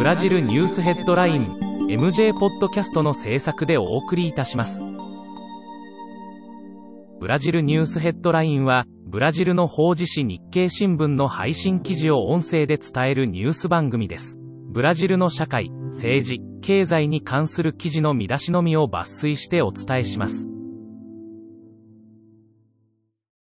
ブラジルニュースヘッドライン MJ ポッドキャストの制作でお送りいたします。ブラジルニュースヘッドラインは、ブラジルの法事紙日経新聞の配信記事を音声で伝えるニュース番組です。ブラジルの社会、政治、経済に関する記事の見出しのみを抜粋してお伝えします。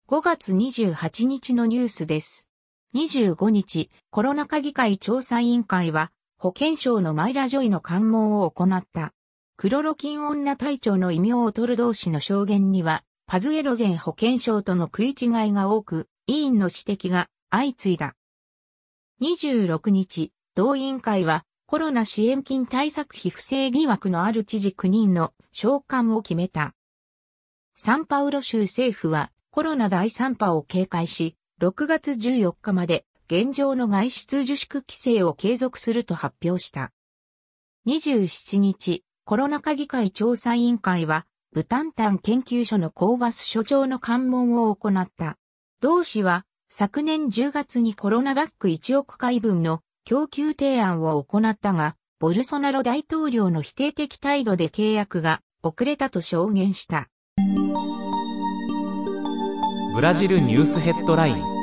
5月28日のニュースです。25日、コロナ禍議会調査委員会は、保健省のマイラ・ジョイの関門を行った。クロロキン女隊長の異名を取る同士の証言には、パズエロゼン保健省との食い違いが多く、委員の指摘が相次いだ。26日、同委員会は、コロナ支援金対策費不正疑惑のある知事9人の召喚を決めた。サンパウロ州政府はコロナ第3波を警戒し、6月14日まで現状の外出自粛規制を継続すると発表した。27日、コロナ禍議会調査委員会は、ブタンタン研究所のコーバス所長の関門を行った。同氏は、昨年10月にコロナバッグ1億回分の供給提案を行ったが、ボルソナロ大統領の否定的態度で契約が遅れたと証言した。ブラジルニュースヘッドライン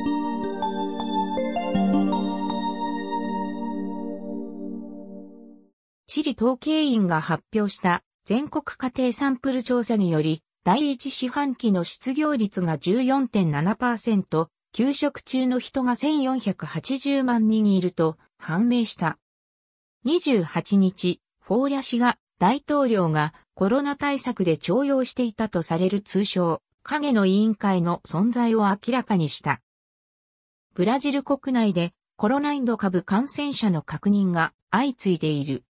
チリ統計院が発表した全国家庭サンプル調査により、第一四半期の失業率が14.7%、休職中の人が1480万人いると判明した。28日、フォーリャ氏が大統領がコロナ対策で徴用していたとされる通称影の委員会の存在を明らかにした。ブラジル国内でコロナインド株感染者の確認が相次いでいる。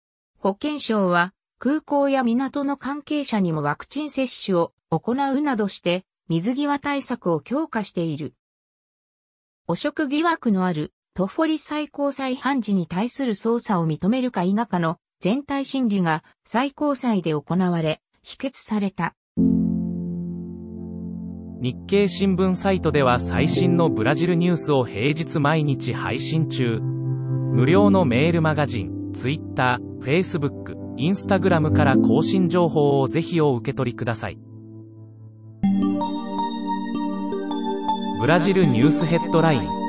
保健省は空港や港の関係者にもワクチン接種を行うなどして水際対策を強化している。汚職疑惑のあるトフォリ最高裁判事に対する捜査を認めるか否かの全体審理が最高裁で行われ、否決された。日経新聞サイトでは最新のブラジルニュースを平日毎日配信中。無料のメールマガジン、Twitter、Facebook、Instagram から更新情報をぜひお受け取りください。ブラジルニュースヘッドライン